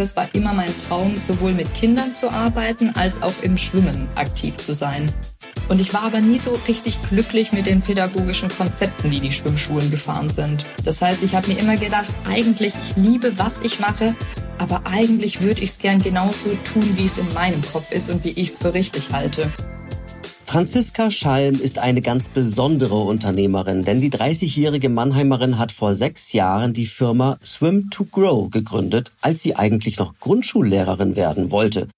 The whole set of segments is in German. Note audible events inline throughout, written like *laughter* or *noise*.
es war immer mein Traum, sowohl mit Kindern zu arbeiten als auch im Schwimmen aktiv zu sein. Und ich war aber nie so richtig glücklich mit den pädagogischen Konzepten, die die Schwimmschulen gefahren sind. Das heißt, ich habe mir immer gedacht, eigentlich, ich liebe, was ich mache, aber eigentlich würde ich es gern genauso tun, wie es in meinem Kopf ist und wie ich es für richtig halte. Franziska Schalm ist eine ganz besondere Unternehmerin, denn die 30-jährige Mannheimerin hat vor sechs Jahren die Firma Swim to Grow gegründet, als sie eigentlich noch Grundschullehrerin werden wollte.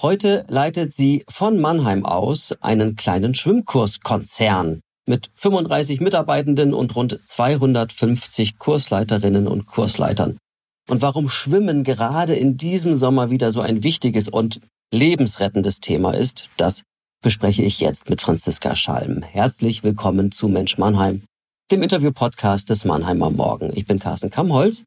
Heute leitet sie von Mannheim aus einen kleinen Schwimmkurskonzern mit 35 Mitarbeitenden und rund 250 Kursleiterinnen und Kursleitern. Und warum Schwimmen gerade in diesem Sommer wieder so ein wichtiges und lebensrettendes Thema ist, das bespreche ich jetzt mit Franziska Schalm. Herzlich willkommen zu Mensch Mannheim, dem Interview-Podcast des Mannheimer Morgen. Ich bin Carsten Kammholz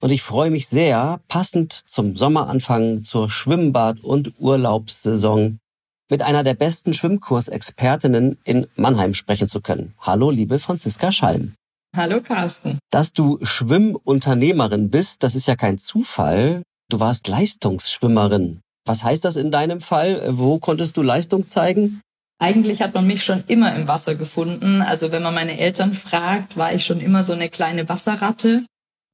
und ich freue mich sehr, passend zum Sommeranfang zur Schwimmbad- und Urlaubssaison mit einer der besten Schwimmkursexpertinnen in Mannheim sprechen zu können. Hallo, liebe Franziska Schalm. Hallo, Carsten. Dass du Schwimmunternehmerin bist, das ist ja kein Zufall. Du warst Leistungsschwimmerin. Was heißt das in deinem Fall? Wo konntest du Leistung zeigen? Eigentlich hat man mich schon immer im Wasser gefunden. Also wenn man meine Eltern fragt, war ich schon immer so eine kleine Wasserratte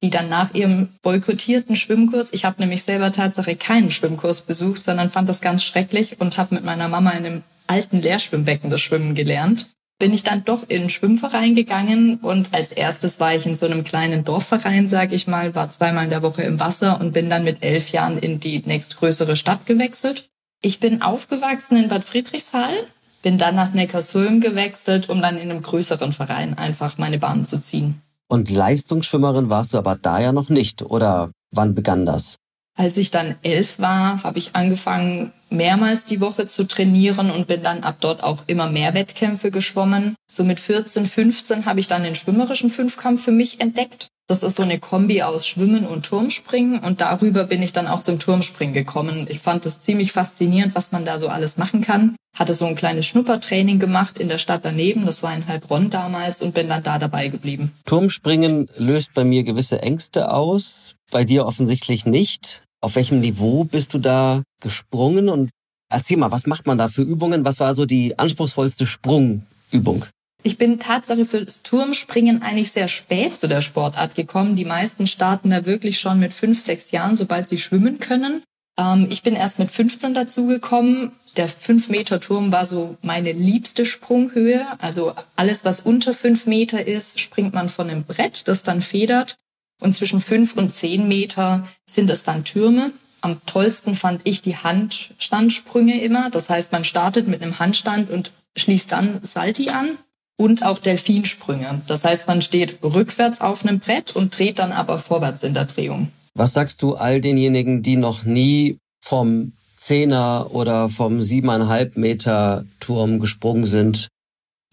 die dann nach ihrem boykottierten Schwimmkurs, ich habe nämlich selber Tatsache keinen Schwimmkurs besucht, sondern fand das ganz schrecklich und habe mit meiner Mama in einem alten Lehrschwimmbecken das Schwimmen gelernt, bin ich dann doch in einen Schwimmverein gegangen und als erstes war ich in so einem kleinen Dorfverein, sag ich mal, war zweimal in der Woche im Wasser und bin dann mit elf Jahren in die nächstgrößere Stadt gewechselt. Ich bin aufgewachsen in Bad Friedrichshall, bin dann nach Neckarsulm gewechselt, um dann in einem größeren Verein einfach meine Bahn zu ziehen. Und Leistungsschwimmerin warst du aber da ja noch nicht, oder wann begann das? Als ich dann elf war, habe ich angefangen, mehrmals die Woche zu trainieren und bin dann ab dort auch immer mehr Wettkämpfe geschwommen. So mit 14, 15 habe ich dann den schwimmerischen Fünfkampf für mich entdeckt. Das ist so eine Kombi aus Schwimmen und Turmspringen und darüber bin ich dann auch zum Turmspringen gekommen. Ich fand es ziemlich faszinierend, was man da so alles machen kann. Hatte so ein kleines Schnuppertraining gemacht in der Stadt daneben, das war in Heilbronn damals und bin dann da dabei geblieben. Turmspringen löst bei mir gewisse Ängste aus, bei dir offensichtlich nicht. Auf welchem Niveau bist du da gesprungen und erzähl mal, was macht man da für Übungen? Was war so die anspruchsvollste Sprungübung? Ich bin Tatsache fürs Turmspringen eigentlich sehr spät zu der Sportart gekommen. Die meisten starten da wirklich schon mit fünf, sechs Jahren, sobald sie schwimmen können. Ähm, ich bin erst mit 15 dazugekommen. Der 5-Meter-Turm war so meine liebste Sprunghöhe. Also alles, was unter fünf Meter ist, springt man von einem Brett, das dann federt. Und zwischen fünf und zehn Meter sind es dann Türme. Am tollsten fand ich die Handstandsprünge immer. Das heißt, man startet mit einem Handstand und schließt dann Salti an und auch Delfinsprünge. Das heißt, man steht rückwärts auf einem Brett und dreht dann aber vorwärts in der Drehung. Was sagst du all denjenigen, die noch nie vom Zehner oder vom siebeneinhalb Meter Turm gesprungen sind?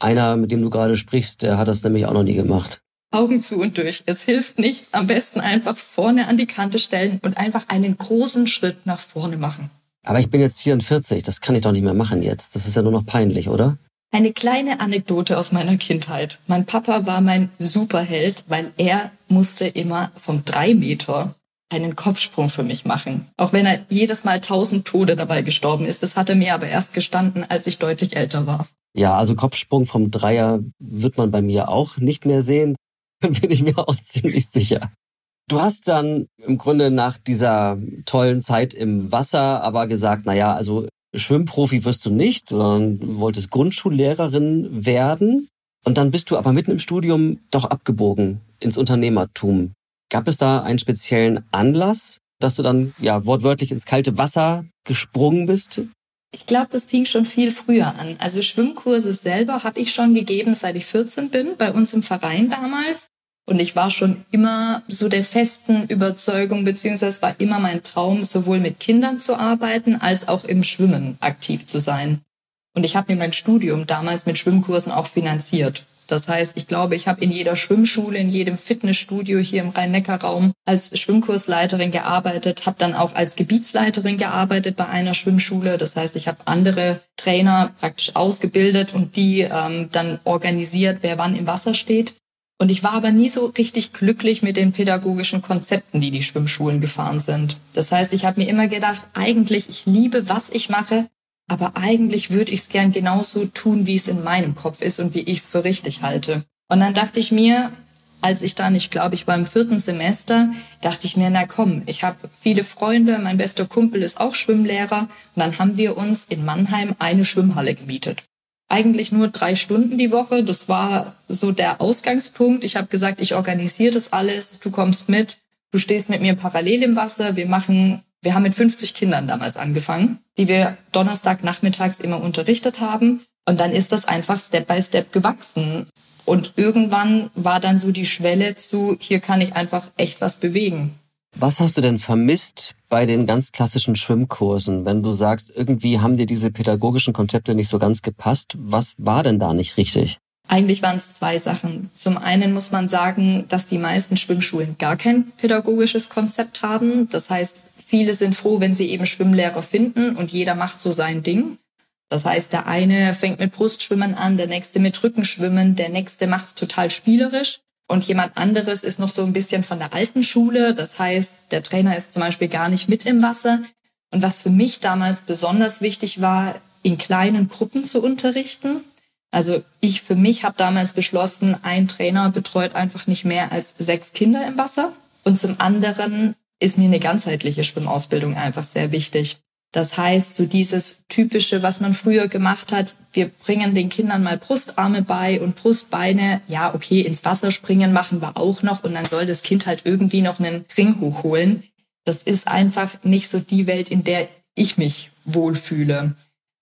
Einer, mit dem du gerade sprichst, der hat das nämlich auch noch nie gemacht. Augen zu und durch. Es hilft nichts. Am besten einfach vorne an die Kante stellen und einfach einen großen Schritt nach vorne machen. Aber ich bin jetzt 44, das kann ich doch nicht mehr machen jetzt. Das ist ja nur noch peinlich, oder? Eine kleine Anekdote aus meiner Kindheit. Mein Papa war mein Superheld, weil er musste immer vom drei Meter einen Kopfsprung für mich machen. Auch wenn er jedes Mal tausend Tode dabei gestorben ist. Das hat er mir aber erst gestanden, als ich deutlich älter war. Ja, also Kopfsprung vom Dreier wird man bei mir auch nicht mehr sehen. *laughs* Bin ich mir auch ziemlich sicher. Du hast dann im Grunde nach dieser tollen Zeit im Wasser aber gesagt, na ja, also Schwimmprofi wirst du nicht, sondern wolltest Grundschullehrerin werden. Und dann bist du aber mitten im Studium doch abgebogen ins Unternehmertum. Gab es da einen speziellen Anlass, dass du dann ja wortwörtlich ins kalte Wasser gesprungen bist? Ich glaube, das fing schon viel früher an. Also Schwimmkurse selber habe ich schon gegeben, seit ich 14 bin, bei uns im Verein damals. Und ich war schon immer so der festen Überzeugung, beziehungsweise war immer mein Traum, sowohl mit Kindern zu arbeiten, als auch im Schwimmen aktiv zu sein. Und ich habe mir mein Studium damals mit Schwimmkursen auch finanziert. Das heißt, ich glaube, ich habe in jeder Schwimmschule, in jedem Fitnessstudio hier im Rhein-Neckar-Raum als Schwimmkursleiterin gearbeitet, habe dann auch als Gebietsleiterin gearbeitet bei einer Schwimmschule. Das heißt, ich habe andere Trainer praktisch ausgebildet und die ähm, dann organisiert, wer wann im Wasser steht. Und ich war aber nie so richtig glücklich mit den pädagogischen Konzepten, die die Schwimmschulen gefahren sind. Das heißt, ich habe mir immer gedacht, eigentlich, ich liebe, was ich mache, aber eigentlich würde ich es gern genauso tun, wie es in meinem Kopf ist und wie ich es für richtig halte. Und dann dachte ich mir, als ich dann, ich glaube, ich war im vierten Semester, dachte ich mir, na komm, ich habe viele Freunde, mein bester Kumpel ist auch Schwimmlehrer und dann haben wir uns in Mannheim eine Schwimmhalle gemietet eigentlich nur drei Stunden die Woche. Das war so der Ausgangspunkt. Ich habe gesagt, ich organisiere das alles, du kommst mit, du stehst mit mir parallel im Wasser. Wir machen, wir haben mit 50 Kindern damals angefangen, die wir Donnerstag nachmittags immer unterrichtet haben. Und dann ist das einfach Step by Step gewachsen. Und irgendwann war dann so die Schwelle zu, hier kann ich einfach echt was bewegen. Was hast du denn vermisst bei den ganz klassischen Schwimmkursen, wenn du sagst, irgendwie haben dir diese pädagogischen Konzepte nicht so ganz gepasst? Was war denn da nicht richtig? Eigentlich waren es zwei Sachen. Zum einen muss man sagen, dass die meisten Schwimmschulen gar kein pädagogisches Konzept haben. Das heißt, viele sind froh, wenn sie eben Schwimmlehrer finden und jeder macht so sein Ding. Das heißt, der eine fängt mit Brustschwimmen an, der nächste mit Rückenschwimmen, der nächste macht es total spielerisch. Und jemand anderes ist noch so ein bisschen von der alten Schule. Das heißt, der Trainer ist zum Beispiel gar nicht mit im Wasser. Und was für mich damals besonders wichtig war, in kleinen Gruppen zu unterrichten. Also ich für mich habe damals beschlossen, ein Trainer betreut einfach nicht mehr als sechs Kinder im Wasser. Und zum anderen ist mir eine ganzheitliche Schwimmausbildung einfach sehr wichtig. Das heißt, so dieses typische, was man früher gemacht hat, wir bringen den Kindern mal Brustarme bei und Brustbeine, ja, okay, ins Wasser springen machen wir auch noch und dann soll das Kind halt irgendwie noch einen Ring hochholen. Das ist einfach nicht so die Welt, in der ich mich wohlfühle.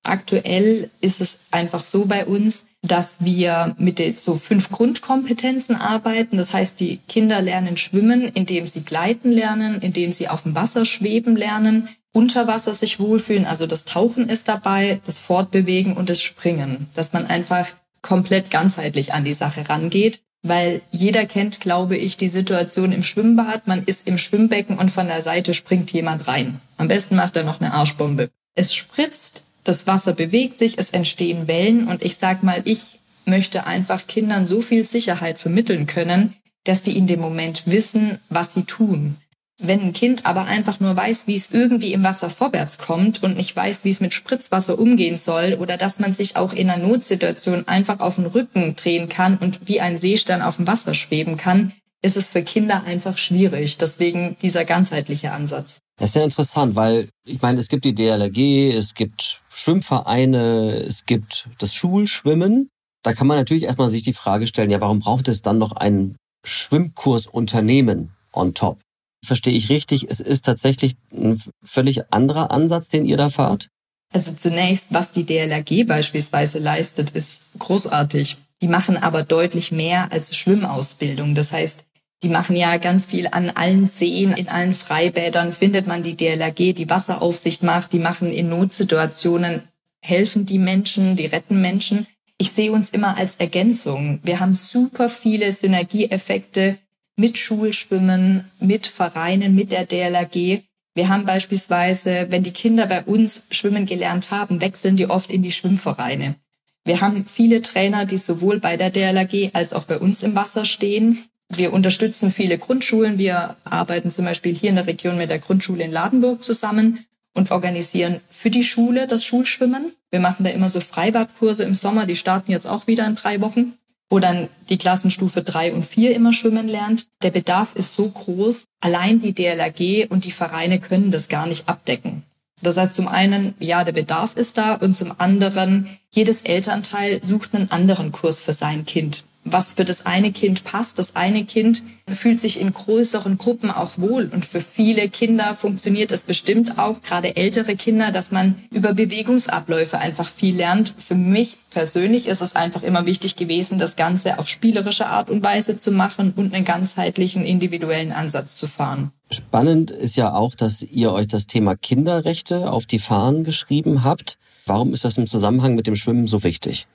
Aktuell ist es einfach so bei uns, dass wir mit so fünf Grundkompetenzen arbeiten. Das heißt, die Kinder lernen schwimmen, indem sie gleiten lernen, indem sie auf dem Wasser schweben lernen, unter Wasser sich wohlfühlen. Also das Tauchen ist dabei, das Fortbewegen und das Springen. Dass man einfach komplett ganzheitlich an die Sache rangeht. Weil jeder kennt, glaube ich, die Situation im Schwimmbad. Man ist im Schwimmbecken und von der Seite springt jemand rein. Am besten macht er noch eine Arschbombe. Es spritzt, das Wasser bewegt sich, es entstehen Wellen und ich sag mal, ich möchte einfach Kindern so viel Sicherheit vermitteln können, dass sie in dem Moment wissen, was sie tun. Wenn ein Kind aber einfach nur weiß, wie es irgendwie im Wasser vorwärts kommt und nicht weiß, wie es mit Spritzwasser umgehen soll oder dass man sich auch in einer Notsituation einfach auf den Rücken drehen kann und wie ein Seestern auf dem Wasser schweben kann, ist es für Kinder einfach schwierig. Deswegen dieser ganzheitliche Ansatz. Das ist ja interessant, weil ich meine, es gibt die DLRG, es gibt Schwimmvereine, es gibt das Schulschwimmen. Da kann man natürlich erstmal sich die Frage stellen, ja, warum braucht es dann noch ein Schwimmkursunternehmen on top? Verstehe ich richtig, es ist tatsächlich ein völlig anderer Ansatz, den ihr da fahrt? Also zunächst, was die DLRG beispielsweise leistet, ist großartig. Die machen aber deutlich mehr als Schwimmausbildung. Das heißt, die machen ja ganz viel an allen Seen, in allen Freibädern findet man die DLRG, die Wasseraufsicht macht, die machen in Notsituationen, helfen die Menschen, die retten Menschen. Ich sehe uns immer als Ergänzung. Wir haben super viele Synergieeffekte mit Schulschwimmen, mit Vereinen, mit der DLRG. Wir haben beispielsweise, wenn die Kinder bei uns schwimmen gelernt haben, wechseln die oft in die Schwimmvereine. Wir haben viele Trainer, die sowohl bei der DLRG als auch bei uns im Wasser stehen. Wir unterstützen viele Grundschulen. Wir arbeiten zum Beispiel hier in der Region mit der Grundschule in Ladenburg zusammen und organisieren für die Schule das Schulschwimmen. Wir machen da immer so Freibadkurse im Sommer, die starten jetzt auch wieder in drei Wochen wo dann die Klassenstufe drei und vier immer schwimmen lernt. Der Bedarf ist so groß, allein die DLRG und die Vereine können das gar nicht abdecken. Das heißt zum einen, ja, der Bedarf ist da und zum anderen, jedes Elternteil sucht einen anderen Kurs für sein Kind was für das eine Kind passt. Das eine Kind fühlt sich in größeren Gruppen auch wohl. Und für viele Kinder funktioniert es bestimmt auch, gerade ältere Kinder, dass man über Bewegungsabläufe einfach viel lernt. Für mich persönlich ist es einfach immer wichtig gewesen, das Ganze auf spielerische Art und Weise zu machen und einen ganzheitlichen individuellen Ansatz zu fahren. Spannend ist ja auch, dass ihr euch das Thema Kinderrechte auf die Fahnen geschrieben habt. Warum ist das im Zusammenhang mit dem Schwimmen so wichtig?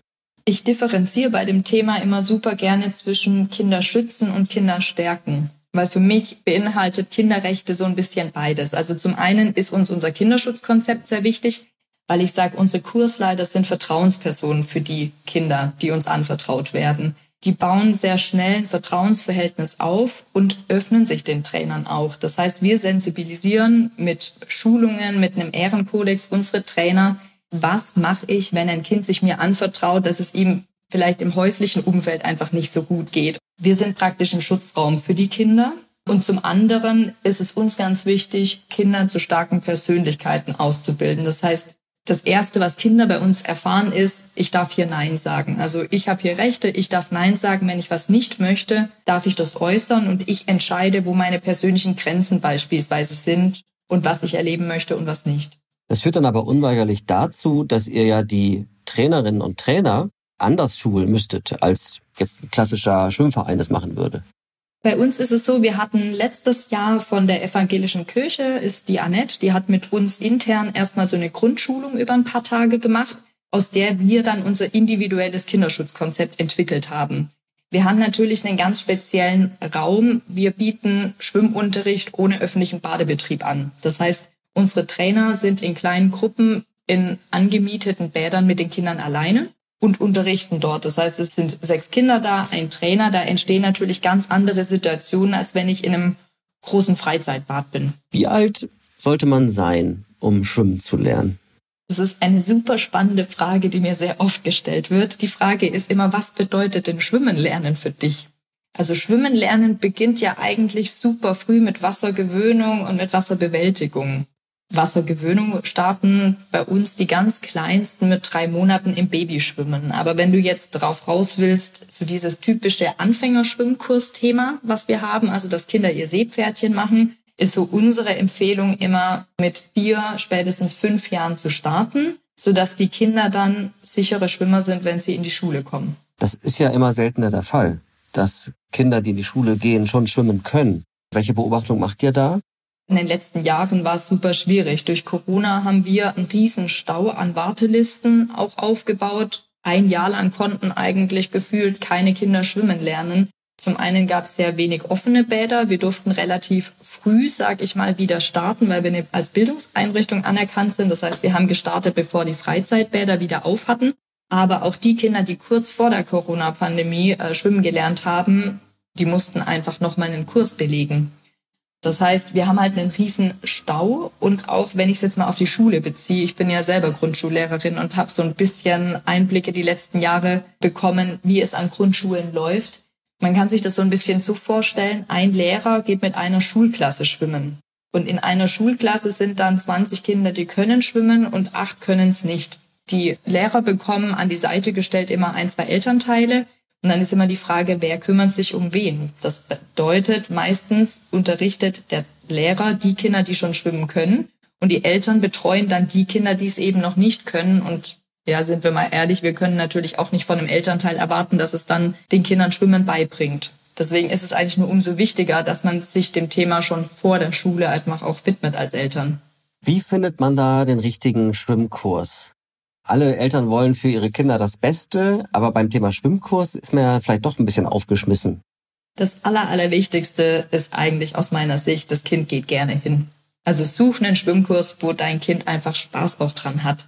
Ich differenziere bei dem Thema immer super gerne zwischen Kinderschützen und Kinderstärken. Weil für mich beinhaltet Kinderrechte so ein bisschen beides. Also zum einen ist uns unser Kinderschutzkonzept sehr wichtig, weil ich sage, unsere Kursleiter sind Vertrauenspersonen für die Kinder, die uns anvertraut werden. die bauen sehr schnell ein Vertrauensverhältnis auf und öffnen sich den Trainern auch. Das heißt, wir sensibilisieren mit Schulungen, mit einem Ehrenkodex unsere Trainer, was mache ich, wenn ein Kind sich mir anvertraut, dass es ihm vielleicht im häuslichen Umfeld einfach nicht so gut geht. Wir sind praktisch ein Schutzraum für die Kinder. Und zum anderen ist es uns ganz wichtig, Kinder zu starken Persönlichkeiten auszubilden. Das heißt, das Erste, was Kinder bei uns erfahren, ist, ich darf hier Nein sagen. Also ich habe hier Rechte, ich darf Nein sagen. Wenn ich was nicht möchte, darf ich das äußern und ich entscheide, wo meine persönlichen Grenzen beispielsweise sind und was ich erleben möchte und was nicht. Das führt dann aber unweigerlich dazu, dass ihr ja die Trainerinnen und Trainer anders schulen müsstet, als jetzt ein klassischer Schwimmverein das machen würde. Bei uns ist es so, wir hatten letztes Jahr von der evangelischen Kirche, ist die Annette, die hat mit uns intern erstmal so eine Grundschulung über ein paar Tage gemacht, aus der wir dann unser individuelles Kinderschutzkonzept entwickelt haben. Wir haben natürlich einen ganz speziellen Raum. Wir bieten Schwimmunterricht ohne öffentlichen Badebetrieb an. Das heißt, unsere Trainer sind in kleinen Gruppen in angemieteten Bädern mit den Kindern alleine und unterrichten dort. Das heißt, es sind sechs Kinder da, ein Trainer. Da entstehen natürlich ganz andere Situationen, als wenn ich in einem großen Freizeitbad bin. Wie alt sollte man sein, um schwimmen zu lernen? Das ist eine super spannende Frage, die mir sehr oft gestellt wird. Die Frage ist immer, was bedeutet denn Schwimmen lernen für dich? Also Schwimmen lernen beginnt ja eigentlich super früh mit Wassergewöhnung und mit Wasserbewältigung. Wassergewöhnung starten bei uns die ganz kleinsten mit drei Monaten im Babyschwimmen. Aber wenn du jetzt drauf raus willst, so dieses typische Anfängerschwimmkursthema, was wir haben, also dass Kinder ihr Seepferdchen machen, ist so unsere Empfehlung immer mit vier, spätestens fünf Jahren zu starten, sodass die Kinder dann sichere Schwimmer sind, wenn sie in die Schule kommen. Das ist ja immer seltener der Fall, dass Kinder, die in die Schule gehen, schon schwimmen können. Welche Beobachtung macht ihr da? In den letzten Jahren war es super schwierig. Durch Corona haben wir einen riesen Stau an Wartelisten auch aufgebaut. Ein Jahr lang konnten eigentlich gefühlt keine Kinder schwimmen lernen. Zum einen gab es sehr wenig offene Bäder. Wir durften relativ früh, sag ich mal, wieder starten, weil wir als Bildungseinrichtung anerkannt sind. Das heißt, wir haben gestartet, bevor die Freizeitbäder wieder auf hatten. Aber auch die Kinder, die kurz vor der Corona-Pandemie äh, schwimmen gelernt haben, die mussten einfach nochmal einen Kurs belegen. Das heißt, wir haben halt einen riesen Stau und auch wenn ich es jetzt mal auf die Schule beziehe, ich bin ja selber Grundschullehrerin und habe so ein bisschen Einblicke die letzten Jahre bekommen, wie es an Grundschulen läuft. Man kann sich das so ein bisschen so vorstellen, ein Lehrer geht mit einer Schulklasse schwimmen. Und in einer Schulklasse sind dann 20 Kinder, die können schwimmen und acht können es nicht. Die Lehrer bekommen an die Seite gestellt immer ein, zwei Elternteile, und dann ist immer die Frage, wer kümmert sich um wen? Das bedeutet, meistens unterrichtet der Lehrer die Kinder, die schon schwimmen können. Und die Eltern betreuen dann die Kinder, die es eben noch nicht können. Und ja, sind wir mal ehrlich, wir können natürlich auch nicht von einem Elternteil erwarten, dass es dann den Kindern Schwimmen beibringt. Deswegen ist es eigentlich nur umso wichtiger, dass man sich dem Thema schon vor der Schule einfach auch widmet als Eltern. Wie findet man da den richtigen Schwimmkurs? Alle Eltern wollen für ihre Kinder das Beste, aber beim Thema Schwimmkurs ist man ja vielleicht doch ein bisschen aufgeschmissen. Das Aller, Allerwichtigste ist eigentlich aus meiner Sicht, das Kind geht gerne hin. Also such einen Schwimmkurs, wo dein Kind einfach Spaß auch dran hat.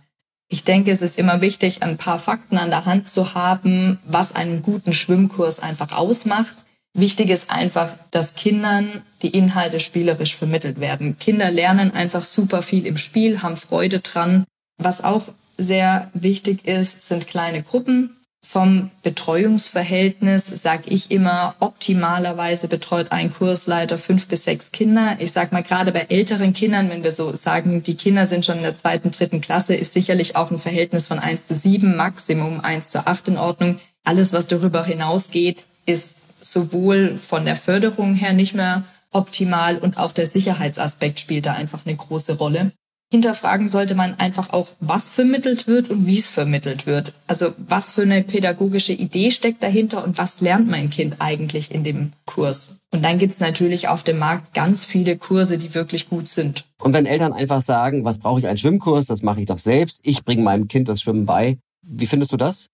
Ich denke, es ist immer wichtig, ein paar Fakten an der Hand zu haben, was einen guten Schwimmkurs einfach ausmacht. Wichtig ist einfach, dass Kindern die Inhalte spielerisch vermittelt werden. Kinder lernen einfach super viel im Spiel, haben Freude dran. Was auch sehr wichtig ist, sind kleine Gruppen. Vom Betreuungsverhältnis sage ich immer, optimalerweise betreut ein Kursleiter fünf bis sechs Kinder. Ich sag mal, gerade bei älteren Kindern, wenn wir so sagen, die Kinder sind schon in der zweiten, dritten Klasse, ist sicherlich auch ein Verhältnis von eins zu sieben, Maximum eins zu acht in Ordnung. Alles, was darüber hinausgeht, ist sowohl von der Förderung her nicht mehr optimal und auch der Sicherheitsaspekt spielt da einfach eine große Rolle hinterfragen sollte man einfach auch, was vermittelt wird und wie es vermittelt wird. Also was für eine pädagogische Idee steckt dahinter und was lernt mein Kind eigentlich in dem Kurs. Und dann gibt's natürlich auf dem Markt ganz viele Kurse, die wirklich gut sind. Und wenn Eltern einfach sagen, was brauche ich einen Schwimmkurs, das mache ich doch selbst, ich bringe meinem Kind das Schwimmen bei. Wie findest du das?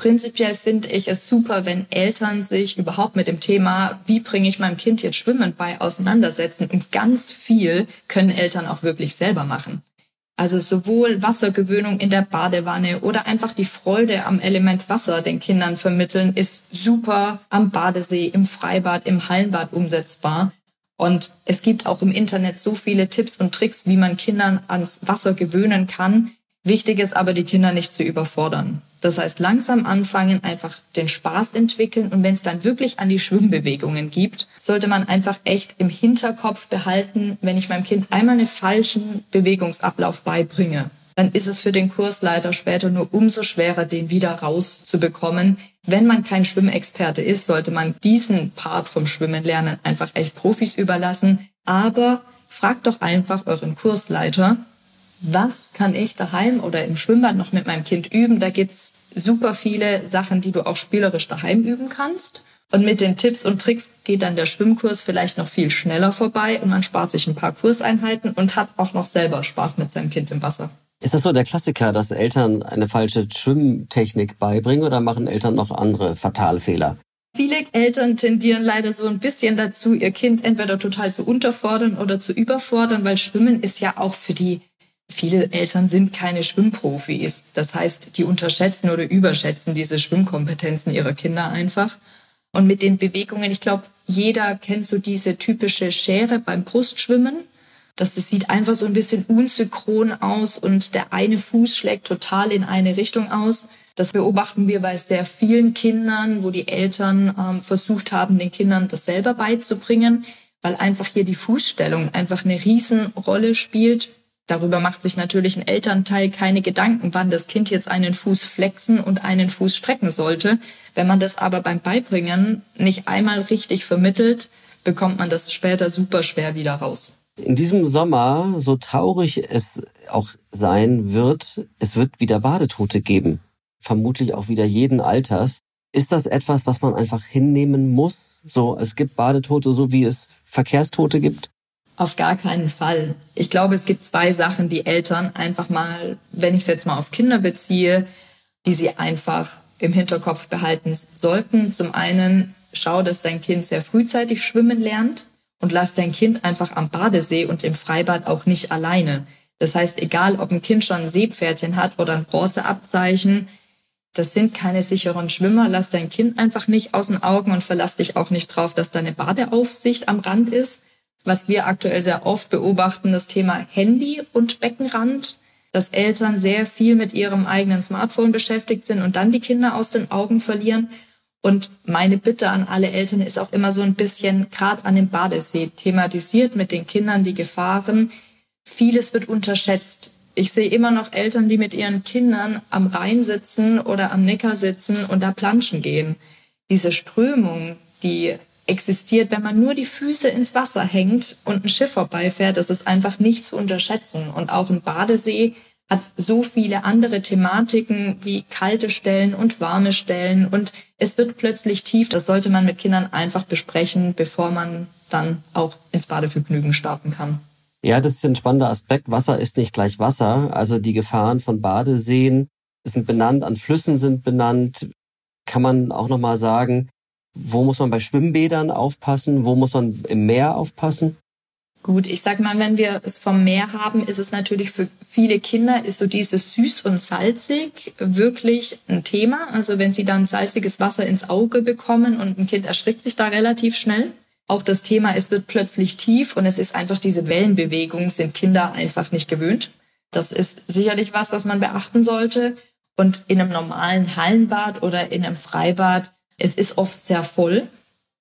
Prinzipiell finde ich es super, wenn Eltern sich überhaupt mit dem Thema, wie bringe ich meinem Kind jetzt Schwimmen bei, auseinandersetzen. Und ganz viel können Eltern auch wirklich selber machen. Also sowohl Wassergewöhnung in der Badewanne oder einfach die Freude am Element Wasser den Kindern vermitteln, ist super am Badesee, im Freibad, im Hallenbad umsetzbar. Und es gibt auch im Internet so viele Tipps und Tricks, wie man Kindern ans Wasser gewöhnen kann. Wichtig ist aber, die Kinder nicht zu überfordern. Das heißt, langsam anfangen, einfach den Spaß entwickeln und wenn es dann wirklich an die Schwimmbewegungen gibt, sollte man einfach echt im Hinterkopf behalten, wenn ich meinem Kind einmal einen falschen Bewegungsablauf beibringe, dann ist es für den Kursleiter später nur umso schwerer, den wieder rauszubekommen. Wenn man kein Schwimmexperte ist, sollte man diesen Part vom Schwimmen lernen einfach echt Profis überlassen. Aber fragt doch einfach euren Kursleiter, was kann ich daheim oder im Schwimmbad noch mit meinem Kind üben? Da gibt's super viele Sachen, die du auch spielerisch daheim üben kannst. Und mit den Tipps und Tricks geht dann der Schwimmkurs vielleicht noch viel schneller vorbei und man spart sich ein paar Kurseinheiten und hat auch noch selber Spaß mit seinem Kind im Wasser. Ist das so der Klassiker, dass Eltern eine falsche Schwimmtechnik beibringen oder machen Eltern noch andere fatale Fehler? Viele Eltern tendieren leider so ein bisschen dazu, ihr Kind entweder total zu unterfordern oder zu überfordern, weil Schwimmen ist ja auch für die Viele Eltern sind keine Schwimmprofis. Das heißt, die unterschätzen oder überschätzen diese Schwimmkompetenzen ihrer Kinder einfach. Und mit den Bewegungen, ich glaube, jeder kennt so diese typische Schere beim Brustschwimmen. Das, das sieht einfach so ein bisschen unsynchron aus und der eine Fuß schlägt total in eine Richtung aus. Das beobachten wir bei sehr vielen Kindern, wo die Eltern ähm, versucht haben, den Kindern das selber beizubringen, weil einfach hier die Fußstellung einfach eine Riesenrolle spielt Darüber macht sich natürlich ein Elternteil keine Gedanken, wann das Kind jetzt einen Fuß flexen und einen Fuß strecken sollte. Wenn man das aber beim Beibringen nicht einmal richtig vermittelt, bekommt man das später super schwer wieder raus. In diesem Sommer, so traurig es auch sein wird, es wird wieder Badetote geben. Vermutlich auch wieder jeden Alters. Ist das etwas, was man einfach hinnehmen muss? So, es gibt Badetote, so wie es Verkehrstote gibt? Auf gar keinen Fall. Ich glaube, es gibt zwei Sachen, die Eltern einfach mal, wenn ich es jetzt mal auf Kinder beziehe, die sie einfach im Hinterkopf behalten sollten. Zum einen, schau, dass dein Kind sehr frühzeitig schwimmen lernt und lass dein Kind einfach am Badesee und im Freibad auch nicht alleine. Das heißt, egal ob ein Kind schon ein Seepferdchen hat oder ein Bronzeabzeichen, das sind keine sicheren Schwimmer. Lass dein Kind einfach nicht aus den Augen und verlass dich auch nicht drauf, dass deine Badeaufsicht am Rand ist was wir aktuell sehr oft beobachten, das Thema Handy und Beckenrand, dass Eltern sehr viel mit ihrem eigenen Smartphone beschäftigt sind und dann die Kinder aus den Augen verlieren. Und meine Bitte an alle Eltern ist auch immer so ein bisschen, gerade an dem Badesee, thematisiert mit den Kindern die Gefahren. Vieles wird unterschätzt. Ich sehe immer noch Eltern, die mit ihren Kindern am Rhein sitzen oder am Neckar sitzen und da planschen gehen. Diese Strömung, die existiert, wenn man nur die Füße ins Wasser hängt und ein Schiff vorbeifährt, das ist einfach nicht zu unterschätzen. Und auch ein Badesee hat so viele andere Thematiken wie kalte Stellen und warme Stellen und es wird plötzlich tief. Das sollte man mit Kindern einfach besprechen, bevor man dann auch ins Badevergnügen starten kann. Ja, das ist ein spannender Aspekt. Wasser ist nicht gleich Wasser. Also die Gefahren von Badeseen sind benannt, an Flüssen sind benannt. Kann man auch nochmal sagen, wo muss man bei Schwimmbädern aufpassen? Wo muss man im Meer aufpassen? Gut, ich sag mal, wenn wir es vom Meer haben, ist es natürlich für viele Kinder ist so dieses süß und salzig wirklich ein Thema. Also wenn sie dann salziges Wasser ins Auge bekommen und ein Kind erschrickt sich da relativ schnell. Auch das Thema, es wird plötzlich tief und es ist einfach diese Wellenbewegung, sind Kinder einfach nicht gewöhnt. Das ist sicherlich was, was man beachten sollte. Und in einem normalen Hallenbad oder in einem Freibad es ist oft sehr voll.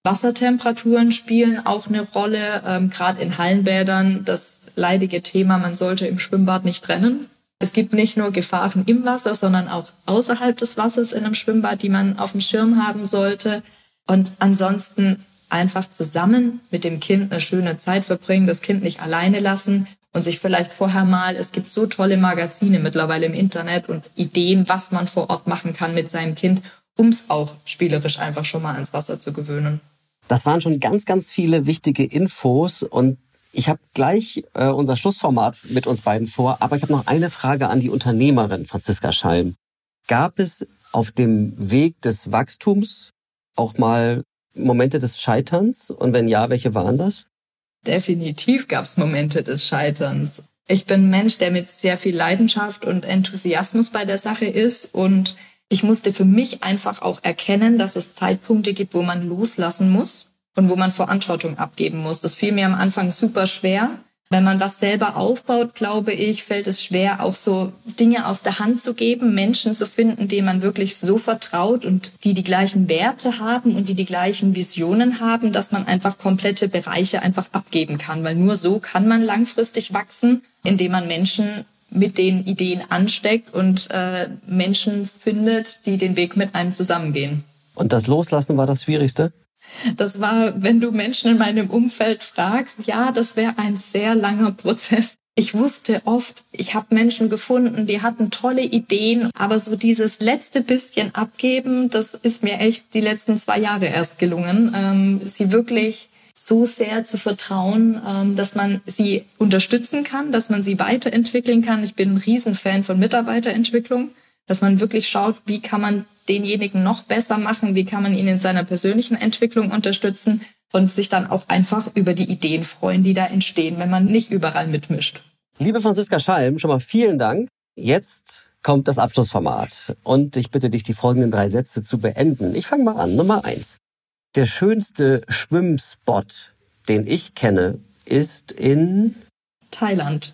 Wassertemperaturen spielen auch eine Rolle, ähm, gerade in Hallenbädern. Das leidige Thema, man sollte im Schwimmbad nicht trennen. Es gibt nicht nur Gefahren im Wasser, sondern auch außerhalb des Wassers in einem Schwimmbad, die man auf dem Schirm haben sollte. Und ansonsten einfach zusammen mit dem Kind eine schöne Zeit verbringen, das Kind nicht alleine lassen und sich vielleicht vorher mal, es gibt so tolle Magazine mittlerweile im Internet und Ideen, was man vor Ort machen kann mit seinem Kind um es auch spielerisch einfach schon mal ans Wasser zu gewöhnen. Das waren schon ganz, ganz viele wichtige Infos und ich habe gleich äh, unser Schlussformat mit uns beiden vor, aber ich habe noch eine Frage an die Unternehmerin Franziska Schalm. Gab es auf dem Weg des Wachstums auch mal Momente des Scheiterns? Und wenn ja, welche waren das? Definitiv gab es Momente des Scheiterns. Ich bin ein Mensch, der mit sehr viel Leidenschaft und Enthusiasmus bei der Sache ist und ich musste für mich einfach auch erkennen, dass es Zeitpunkte gibt, wo man loslassen muss und wo man Verantwortung abgeben muss. Das fiel mir am Anfang super schwer. Wenn man das selber aufbaut, glaube ich, fällt es schwer, auch so Dinge aus der Hand zu geben, Menschen zu finden, denen man wirklich so vertraut und die die gleichen Werte haben und die die gleichen Visionen haben, dass man einfach komplette Bereiche einfach abgeben kann. Weil nur so kann man langfristig wachsen, indem man Menschen mit den Ideen ansteckt und äh, Menschen findet, die den Weg mit einem zusammengehen. Und das Loslassen war das Schwierigste? Das war, wenn du Menschen in meinem Umfeld fragst, ja, das wäre ein sehr langer Prozess. Ich wusste oft, ich habe Menschen gefunden, die hatten tolle Ideen, aber so dieses letzte bisschen abgeben, das ist mir echt die letzten zwei Jahre erst gelungen, ähm, sie wirklich so sehr zu vertrauen, ähm, dass man sie unterstützen kann, dass man sie weiterentwickeln kann. Ich bin ein Riesenfan von Mitarbeiterentwicklung, dass man wirklich schaut, wie kann man denjenigen noch besser machen? Wie kann man ihn in seiner persönlichen Entwicklung unterstützen? Und sich dann auch einfach über die Ideen freuen, die da entstehen, wenn man nicht überall mitmischt. Liebe Franziska Schalm, schon mal vielen Dank. Jetzt kommt das Abschlussformat. Und ich bitte dich, die folgenden drei Sätze zu beenden. Ich fange mal an. Nummer eins. Der schönste Schwimmspot, den ich kenne, ist in Thailand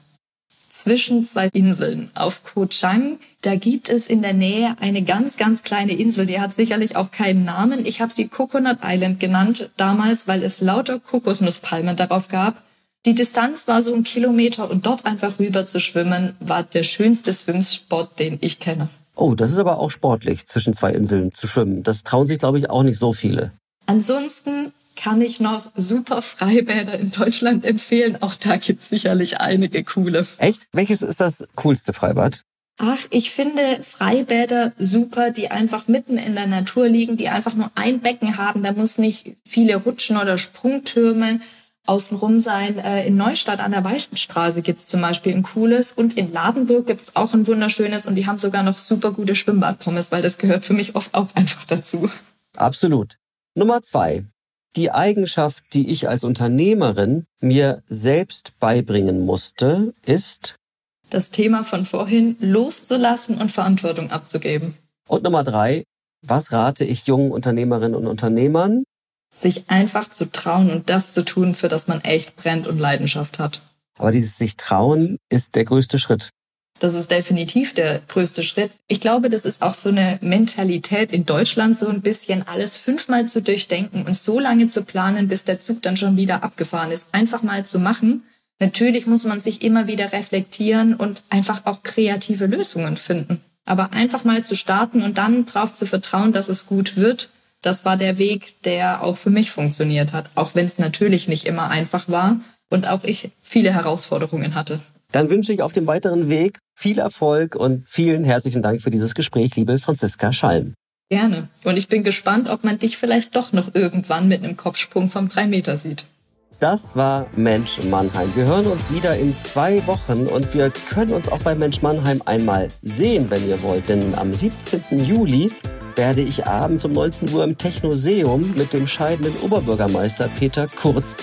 zwischen zwei Inseln auf Koh Chang. Da gibt es in der Nähe eine ganz, ganz kleine Insel, die hat sicherlich auch keinen Namen. Ich habe sie Coconut Island genannt damals, weil es lauter Kokosnusspalmen darauf gab. Die Distanz war so ein Kilometer und dort einfach rüber zu schwimmen, war der schönste Schwimmspot, den ich kenne. Oh, das ist aber auch sportlich, zwischen zwei Inseln zu schwimmen. Das trauen sich, glaube ich, auch nicht so viele. Ansonsten kann ich noch super Freibäder in Deutschland empfehlen. Auch da gibt es sicherlich einige coole. Echt? Welches ist das coolste Freibad? Ach, ich finde Freibäder super, die einfach mitten in der Natur liegen, die einfach nur ein Becken haben. Da muss nicht viele Rutschen oder Sprungtürme außenrum sein. Äh, in Neustadt an der Weichenstraße gibt's zum Beispiel ein cooles und in Ladenburg gibt's auch ein wunderschönes und die haben sogar noch super gute Schwimmbadpommes, weil das gehört für mich oft auch einfach dazu. Absolut. Nummer zwei die Eigenschaft, die ich als Unternehmerin mir selbst beibringen musste, ist das Thema von vorhin loszulassen und Verantwortung abzugeben. Und Nummer drei, was rate ich jungen Unternehmerinnen und Unternehmern? Sich einfach zu trauen und das zu tun, für das man echt brennt und Leidenschaft hat. Aber dieses sich trauen ist der größte Schritt. Das ist definitiv der größte Schritt. Ich glaube, das ist auch so eine Mentalität in Deutschland, so ein bisschen alles fünfmal zu durchdenken und so lange zu planen, bis der Zug dann schon wieder abgefahren ist. Einfach mal zu machen. Natürlich muss man sich immer wieder reflektieren und einfach auch kreative Lösungen finden. Aber einfach mal zu starten und dann darauf zu vertrauen, dass es gut wird, das war der Weg, der auch für mich funktioniert hat. Auch wenn es natürlich nicht immer einfach war und auch ich viele Herausforderungen hatte. Dann wünsche ich auf dem weiteren Weg viel Erfolg und vielen herzlichen Dank für dieses Gespräch, liebe Franziska Schalm. Gerne. Und ich bin gespannt, ob man dich vielleicht doch noch irgendwann mit einem Kopfsprung vom 3 Meter sieht. Das war Mensch Mannheim. Wir hören uns wieder in zwei Wochen und wir können uns auch bei Mensch Mannheim einmal sehen, wenn ihr wollt. Denn am 17. Juli werde ich abends um 19 Uhr im Technoseum mit dem scheidenden Oberbürgermeister Peter Kurz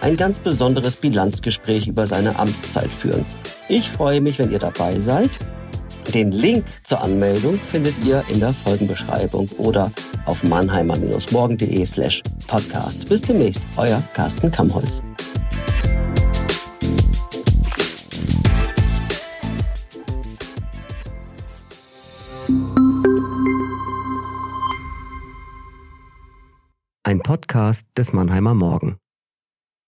ein ganz besonderes Bilanzgespräch über seine Amtszeit führen. Ich freue mich, wenn ihr dabei seid. Den Link zur Anmeldung findet ihr in der Folgenbeschreibung oder auf mannheimer-morgen.de slash podcast. Bis demnächst, euer Carsten Kammholz. Ein Podcast des Mannheimer Morgen.